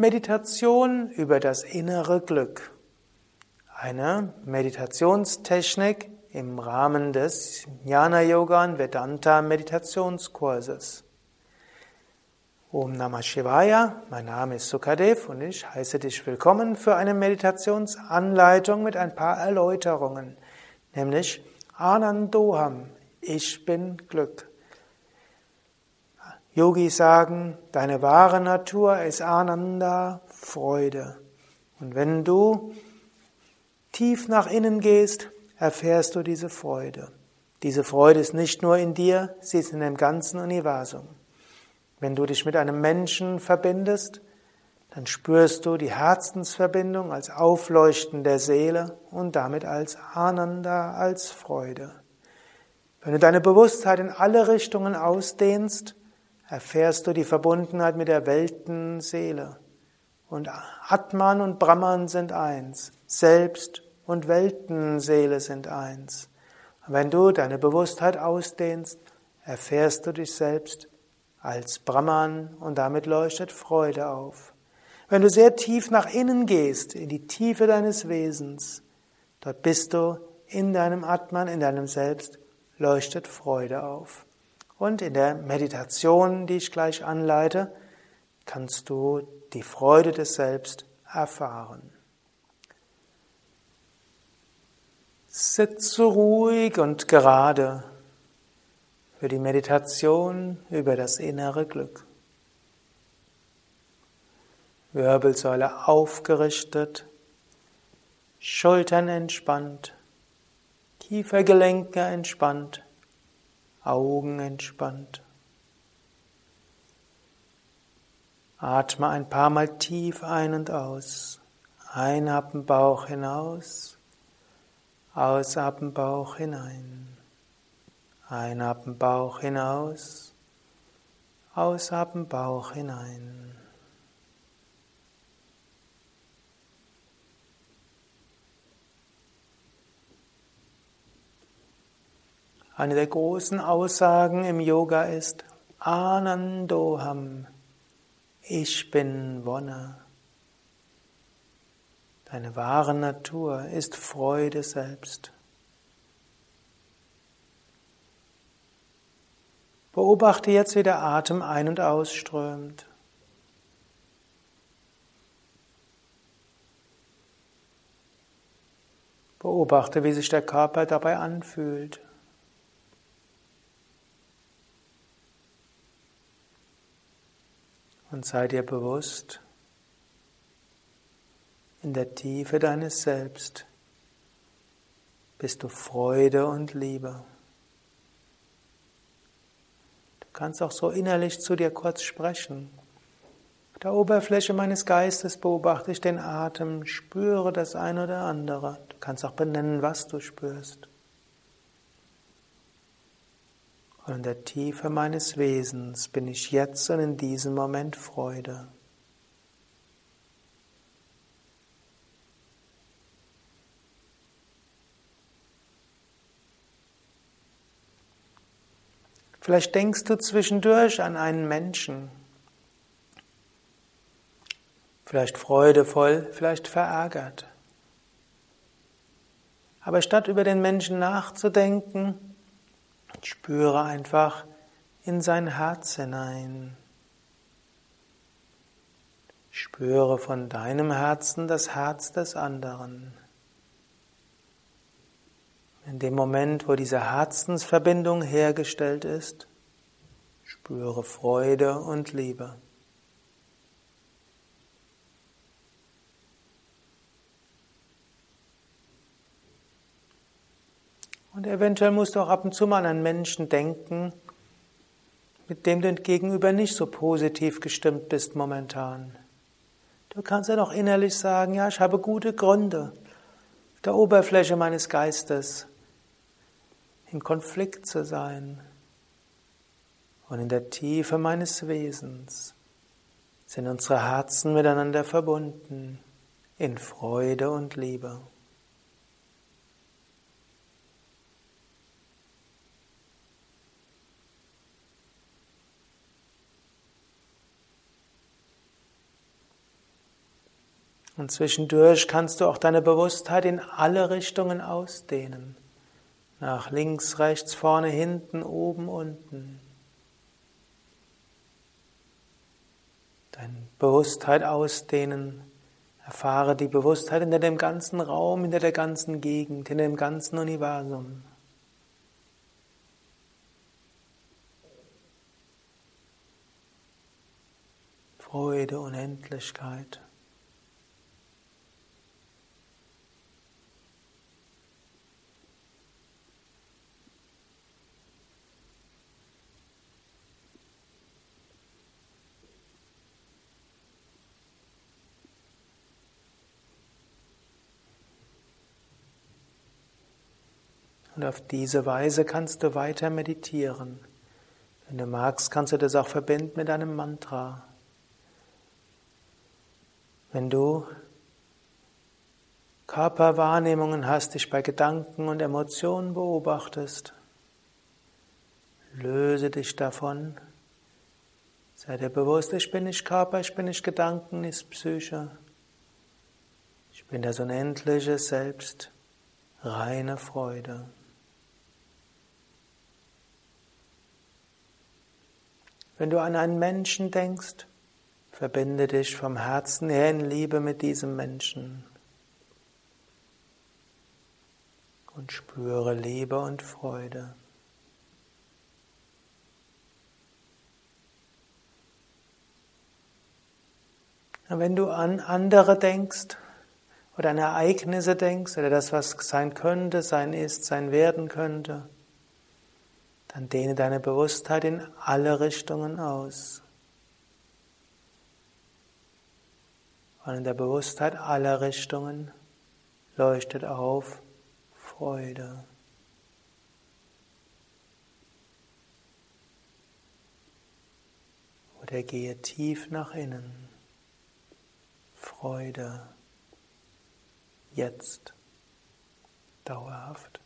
Meditation über das innere Glück. Eine Meditationstechnik im Rahmen des Jnana Yoga und Vedanta Meditationskurses. Om Namah Shivaya, mein Name ist Sukadev und ich heiße dich willkommen für eine Meditationsanleitung mit ein paar Erläuterungen, nämlich Anandoham, ich bin Glück. Yogis sagen, deine wahre Natur ist Ananda, Freude. Und wenn du tief nach innen gehst, erfährst du diese Freude. Diese Freude ist nicht nur in dir, sie ist in dem ganzen Universum. Wenn du dich mit einem Menschen verbindest, dann spürst du die Herzensverbindung als Aufleuchten der Seele und damit als Ananda, als Freude. Wenn du deine Bewusstheit in alle Richtungen ausdehnst, erfährst du die Verbundenheit mit der Weltenseele. Und Atman und Brahman sind eins, Selbst und Weltenseele sind eins. Wenn du deine Bewusstheit ausdehnst, erfährst du dich selbst als Brahman und damit leuchtet Freude auf. Wenn du sehr tief nach innen gehst, in die Tiefe deines Wesens, dort bist du in deinem Atman, in deinem Selbst, leuchtet Freude auf. Und in der Meditation, die ich gleich anleite, kannst du die Freude des Selbst erfahren. Sitze ruhig und gerade für die Meditation über das innere Glück. Wirbelsäule aufgerichtet, Schultern entspannt, Kiefergelenke entspannt. Augen entspannt. Atme ein paar Mal tief ein und aus. Einatmen Bauch hinaus. Ausatmen Bauch hinein. Einatmen Bauch hinaus. Ausatmen Bauch hinein. Eine der großen Aussagen im Yoga ist Anandoham. Ich bin Wonne. Deine wahre Natur ist Freude selbst. Beobachte jetzt, wie der Atem ein- und ausströmt. Beobachte, wie sich der Körper dabei anfühlt. Und sei dir bewusst, in der Tiefe deines Selbst bist du Freude und Liebe. Du kannst auch so innerlich zu dir kurz sprechen. Auf der Oberfläche meines Geistes beobachte ich den Atem, spüre das eine oder andere. Du kannst auch benennen, was du spürst. Und in der Tiefe meines Wesens bin ich jetzt und in diesem Moment Freude. Vielleicht denkst du zwischendurch an einen Menschen. Vielleicht freudevoll, vielleicht verärgert. Aber statt über den Menschen nachzudenken, Spüre einfach in sein Herz hinein. Spüre von deinem Herzen das Herz des anderen. In dem Moment, wo diese Herzensverbindung hergestellt ist, spüre Freude und Liebe. Und eventuell musst du auch ab und zu mal an einen Menschen denken, mit dem du gegenüber nicht so positiv gestimmt bist momentan. Du kannst ja noch innerlich sagen, ja, ich habe gute Gründe, der Oberfläche meines Geistes in Konflikt zu sein. Und in der Tiefe meines Wesens sind unsere Herzen miteinander verbunden in Freude und Liebe. Und zwischendurch kannst du auch deine Bewusstheit in alle Richtungen ausdehnen. Nach links, rechts, vorne, hinten, oben, unten. Deine Bewusstheit ausdehnen. Erfahre die Bewusstheit hinter dem ganzen Raum, hinter der ganzen Gegend, hinter dem ganzen Universum. Freude, Unendlichkeit. Und auf diese Weise kannst du weiter meditieren. Wenn du magst, kannst du das auch verbinden mit einem Mantra. Wenn du Körperwahrnehmungen hast, dich bei Gedanken und Emotionen beobachtest, löse dich davon. Sei dir bewusst, ich bin nicht Körper, ich bin nicht Gedanken, nicht Psyche. Ich bin das unendliche Selbst, reine Freude. Wenn du an einen Menschen denkst, verbinde dich vom Herzen her in Liebe mit diesem Menschen und spüre Liebe und Freude. wenn du an andere denkst oder an Ereignisse denkst oder das, was sein könnte, sein ist, sein werden könnte, dann dehne deine Bewusstheit in alle Richtungen aus. Und in der Bewusstheit aller Richtungen leuchtet auf Freude. Oder gehe tief nach innen. Freude. Jetzt. Dauerhaft.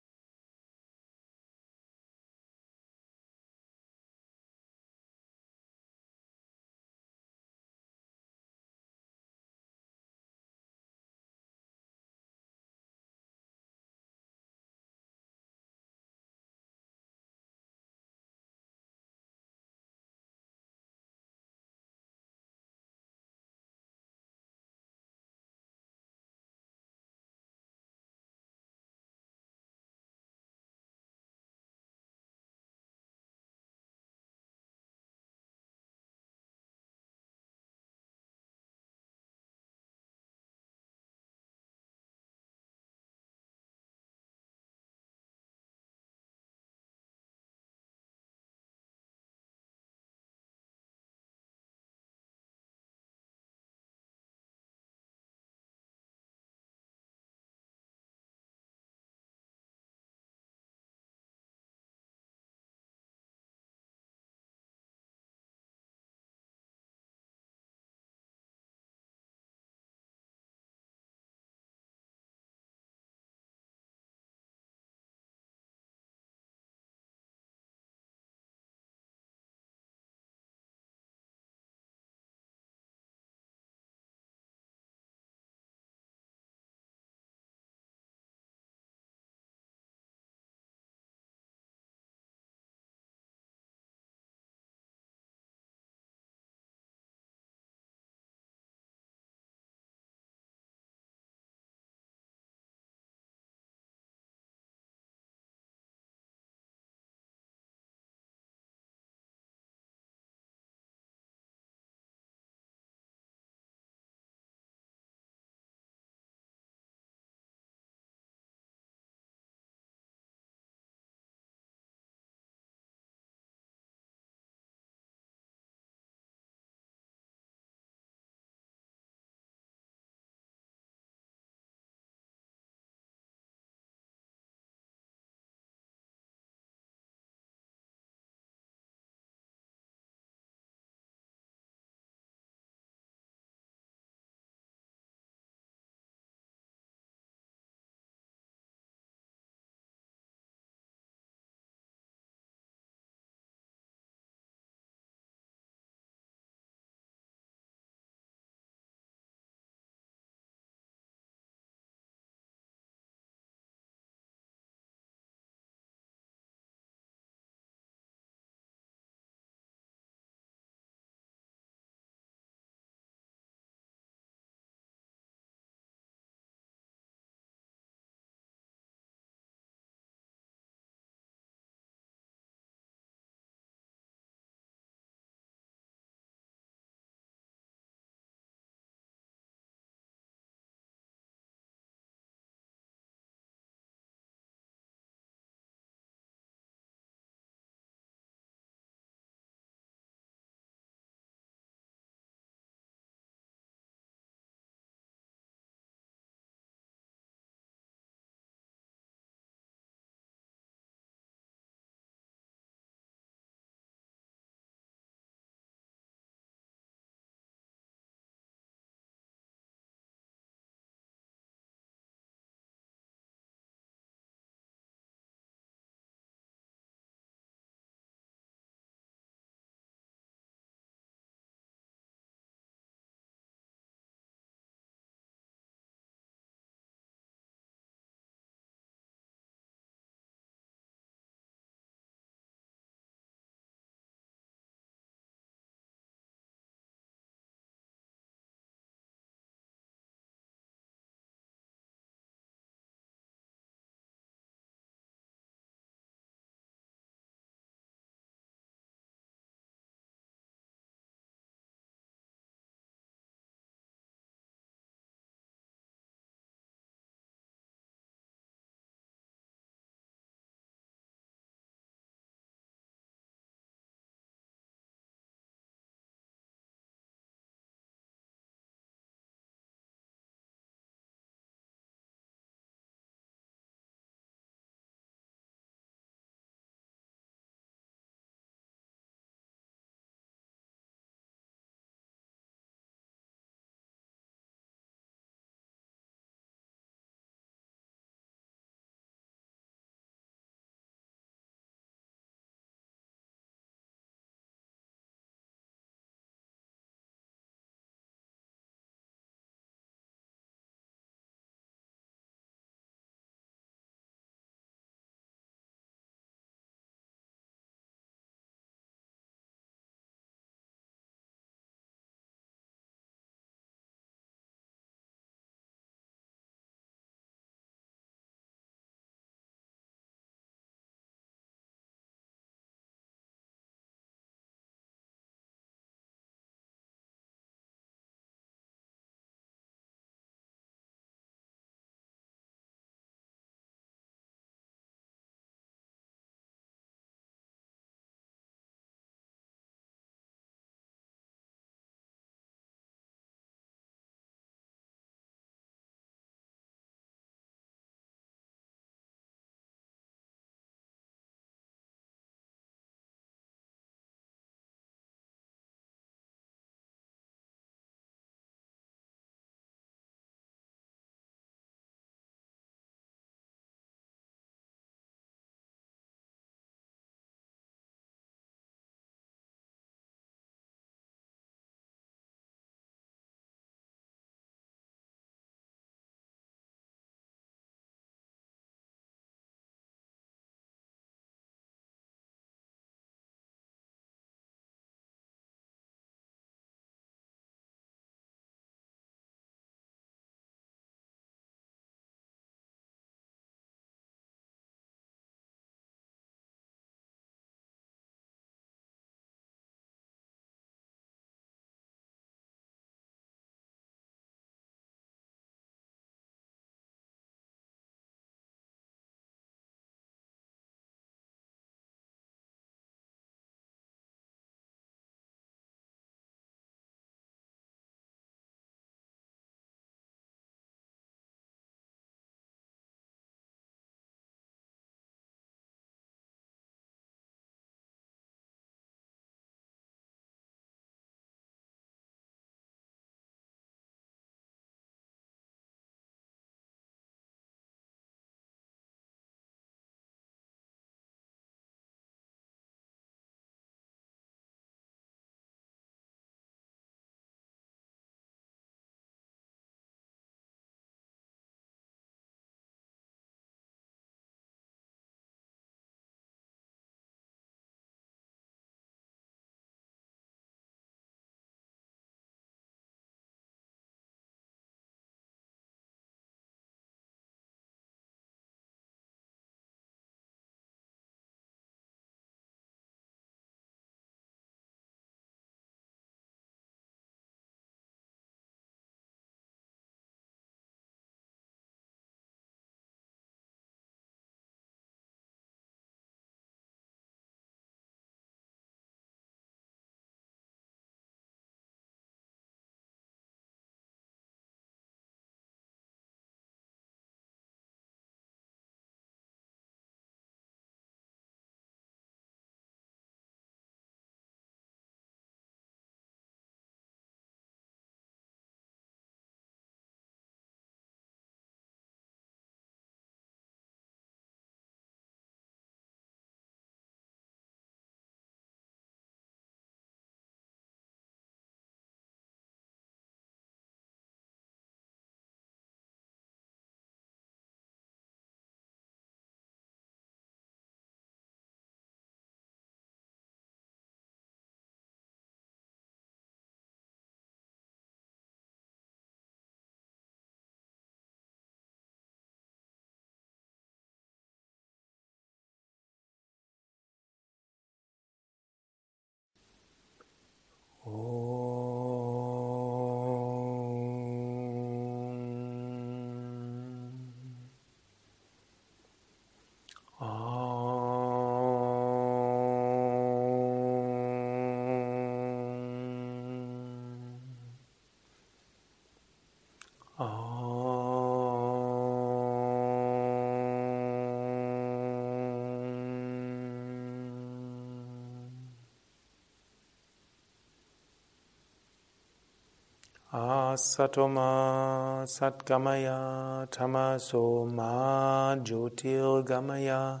Asatoma Satgamaya Tamasoma Jyotirgamaya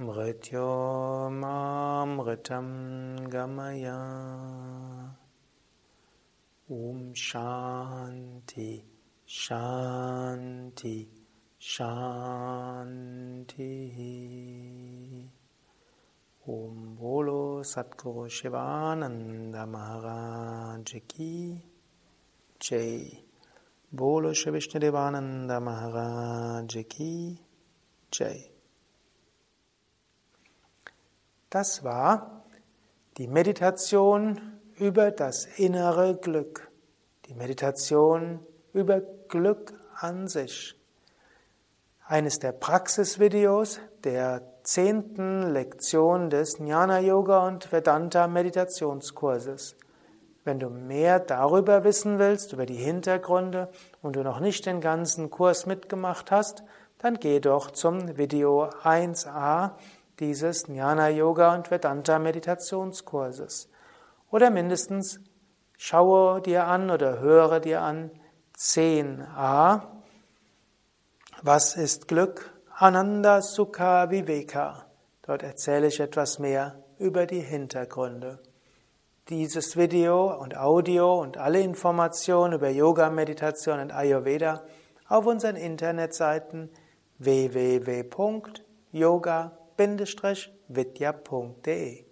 Mrityomamritam Gamaya. Om Shanti Shanti Shanti. Om Bolo Satguru Shivananda Maharaj Ki Jai. Bolo Shri Vishnudevananda Maharaj Ki Jai. Das war die Meditation über das innere Glück. Die Meditation über Glück an sich. Eines der Praxisvideos der zehnten Lektion des Jnana Yoga und Vedanta Meditationskurses. Wenn du mehr darüber wissen willst, über die Hintergründe und du noch nicht den ganzen Kurs mitgemacht hast, dann geh doch zum Video 1a dieses Jnana Yoga und Vedanta Meditationskurses. Oder mindestens schaue dir an oder höre dir an 10a. Was ist Glück? Ananda Sukha Viveka. Dort erzähle ich etwas mehr über die Hintergründe. Dieses Video und Audio und alle Informationen über Yoga, Meditation und Ayurveda auf unseren Internetseiten www.yoga-vidya.de